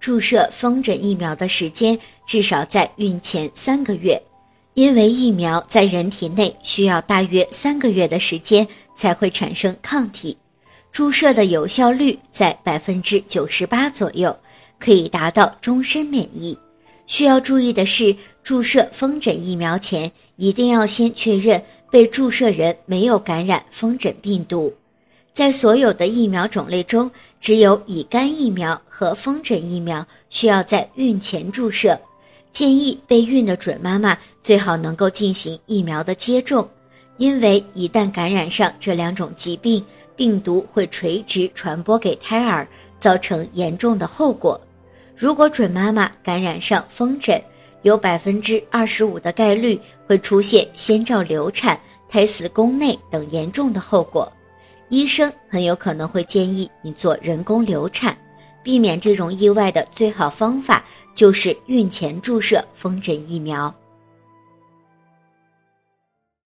注射风疹疫苗的时间至少在孕前三个月，因为疫苗在人体内需要大约三个月的时间才会产生抗体，注射的有效率在百分之九十八左右，可以达到终身免疫。需要注意的是，注射风疹疫苗前一定要先确认被注射人没有感染风疹病毒。在所有的疫苗种类中，只有乙肝疫苗和风疹疫苗需要在孕前注射。建议备孕的准妈妈最好能够进行疫苗的接种，因为一旦感染上这两种疾病，病毒会垂直传播给胎儿，造成严重的后果。如果准妈妈感染上风疹，有百分之二十五的概率会出现先兆流产、胎死宫内等严重的后果。医生很有可能会建议你做人工流产，避免这种意外的最好方法就是孕前注射风疹疫苗。